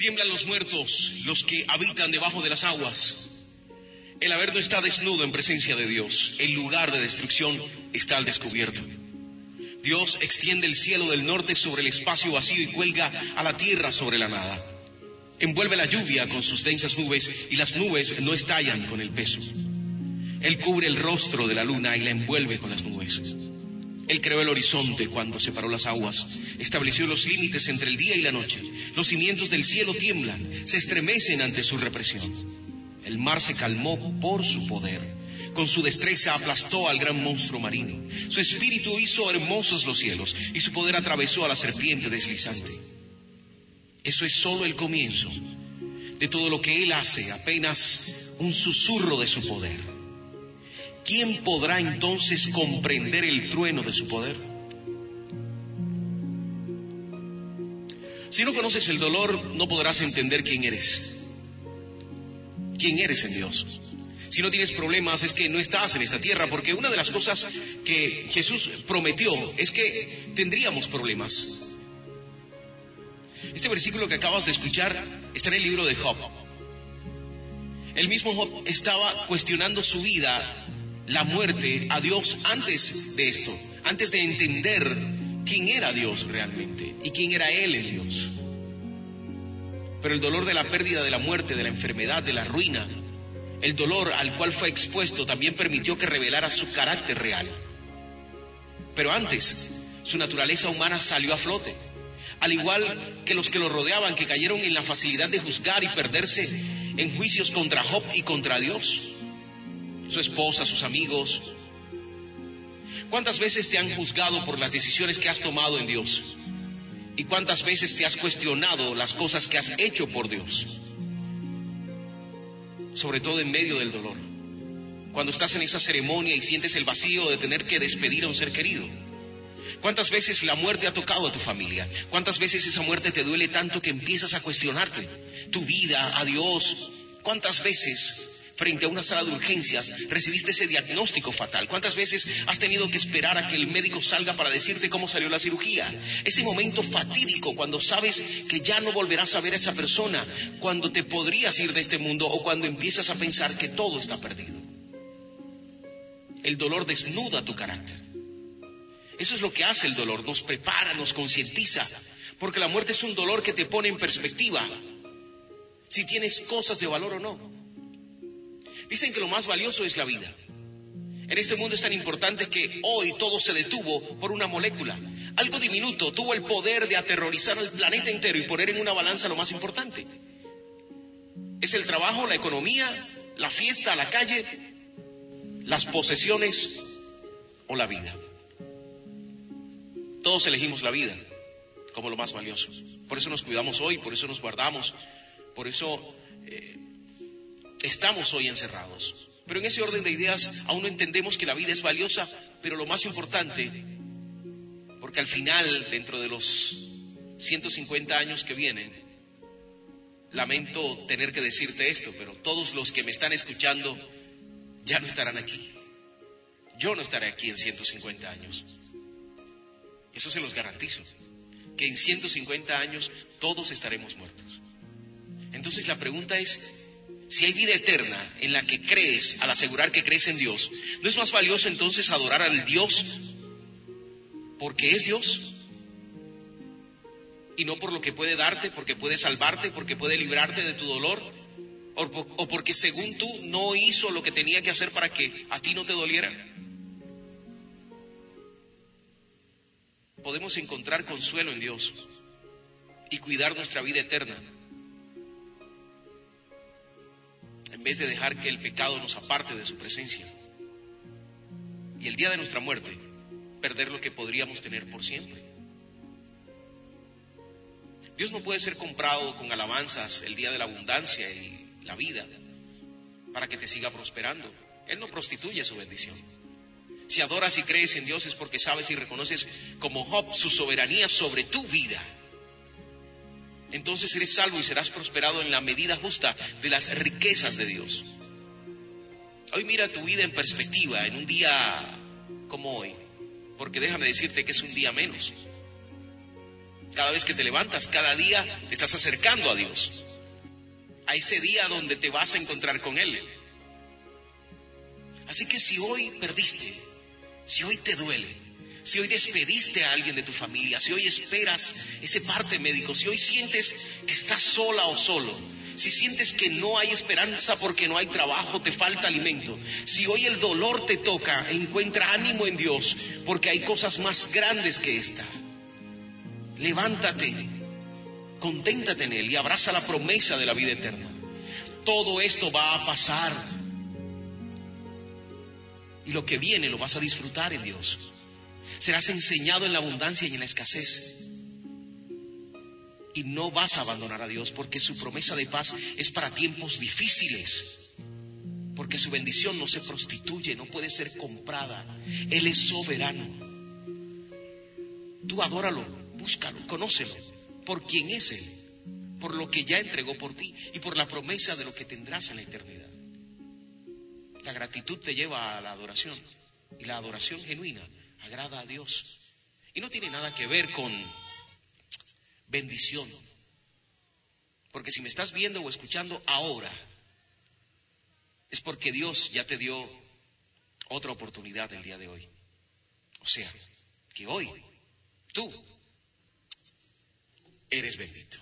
Tiemblan los muertos, los que habitan debajo de las aguas. El Averno está desnudo en presencia de Dios. El lugar de destrucción está al descubierto. Dios extiende el cielo del norte sobre el espacio vacío y cuelga a la tierra sobre la nada. Envuelve la lluvia con sus densas nubes y las nubes no estallan con el peso. Él cubre el rostro de la luna y la envuelve con las nubes. Él creó el horizonte cuando separó las aguas, estableció los límites entre el día y la noche. Los cimientos del cielo tiemblan, se estremecen ante su represión. El mar se calmó por su poder. Con su destreza aplastó al gran monstruo marino. Su espíritu hizo hermosos los cielos y su poder atravesó a la serpiente deslizante. Eso es solo el comienzo de todo lo que Él hace, apenas un susurro de su poder. ¿Quién podrá entonces comprender el trueno de su poder? Si no conoces el dolor, no podrás entender quién eres. ¿Quién eres en Dios? Si no tienes problemas es que no estás en esta tierra, porque una de las cosas que Jesús prometió es que tendríamos problemas. Este versículo que acabas de escuchar está en el libro de Job. El mismo Job estaba cuestionando su vida la muerte a Dios antes de esto, antes de entender quién era Dios realmente y quién era Él en Dios. Pero el dolor de la pérdida, de la muerte, de la enfermedad, de la ruina, el dolor al cual fue expuesto también permitió que revelara su carácter real. Pero antes, su naturaleza humana salió a flote, al igual que los que lo rodeaban, que cayeron en la facilidad de juzgar y perderse en juicios contra Job y contra Dios su esposa, sus amigos. ¿Cuántas veces te han juzgado por las decisiones que has tomado en Dios? ¿Y cuántas veces te has cuestionado las cosas que has hecho por Dios? Sobre todo en medio del dolor. Cuando estás en esa ceremonia y sientes el vacío de tener que despedir a un ser querido. ¿Cuántas veces la muerte ha tocado a tu familia? ¿Cuántas veces esa muerte te duele tanto que empiezas a cuestionarte tu vida, a Dios? ¿Cuántas veces frente a una sala de urgencias recibiste ese diagnóstico fatal? ¿Cuántas veces has tenido que esperar a que el médico salga para decirte cómo salió la cirugía? Ese momento fatídico cuando sabes que ya no volverás a ver a esa persona, cuando te podrías ir de este mundo o cuando empiezas a pensar que todo está perdido. El dolor desnuda tu carácter. Eso es lo que hace el dolor, nos prepara, nos concientiza, porque la muerte es un dolor que te pone en perspectiva si tienes cosas de valor o no. Dicen que lo más valioso es la vida. En este mundo es tan importante que hoy todo se detuvo por una molécula. Algo diminuto tuvo el poder de aterrorizar al planeta entero y poner en una balanza lo más importante. Es el trabajo, la economía, la fiesta, la calle, las posesiones o la vida. Todos elegimos la vida como lo más valioso. Por eso nos cuidamos hoy, por eso nos guardamos, por eso eh, estamos hoy encerrados. Pero en ese orden de ideas aún no entendemos que la vida es valiosa, pero lo más importante, porque al final, dentro de los 150 años que vienen, lamento tener que decirte esto, pero todos los que me están escuchando ya no estarán aquí. Yo no estaré aquí en 150 años. Eso se los garantizo, que en 150 años todos estaremos muertos. Entonces la pregunta es, si hay vida eterna en la que crees al asegurar que crees en Dios, ¿no es más valioso entonces adorar al Dios porque es Dios? Y no por lo que puede darte, porque puede salvarte, porque puede librarte de tu dolor, o, porque según tú no hizo lo que tenía que hacer para que a ti no te doliera. Podemos encontrar consuelo en Dios y cuidar nuestra vida eterna en vez de dejar que el pecado nos aparte de su presencia. Y el día de nuestra muerte, perder lo que podríamos tener por siempre. Dios no puede ser comprado con alabanzas el día de la abundancia y la vida para que te siga prosperando. Él no prostituye su bendición. Si adoras y crees en Dios es porque sabes y reconoces como Job su soberanía sobre tu vida entonces eres salvo y serás prosperado en la medida justa de las riquezas de Dios. Hoy mira tu vida en perspectiva, en un día como hoy, porque déjame decirte que es un día menos. Cada vez que te levantas, cada día te estás acercando a Dios. A ese día donde te vas a encontrar con Él. Así que si hoy perdiste, si hoy te duele, si hoy despediste a alguien de tu familia, si hoy esperas ese parte médico, si hoy sientes que estás sola o solo, si sientes que no hay esperanza porque no hay trabajo, te falta alimento, si hoy el dolor te toca, encuentra ánimo en Dios porque hay cosas más grandes que esta. Levántate, conténtate en Él y abraza la promesa de la vida eterna. Todo esto va a pasar y lo que viene lo vas a disfrutar en Dios. Serás enseñado en la abundancia y en la escasez. Y no vas a abandonar a Dios porque su promesa de paz es para tiempos difíciles. Porque su bendición no se prostituye, no puede ser comprada. Él es soberano. Tú adóralo, búscalo, conócelo por quién es Él, por lo que ya entregó por ti y por la promesa de lo que tendrás en la eternidad. La gratitud te lleva a la adoración y la adoración genuina agrada a Dios. Y no tiene nada que ver con bendición. Porque si me estás viendo o escuchando ahora, es porque Dios ya te dio otra oportunidad el día de hoy. O sea, que hoy tú eres bendito.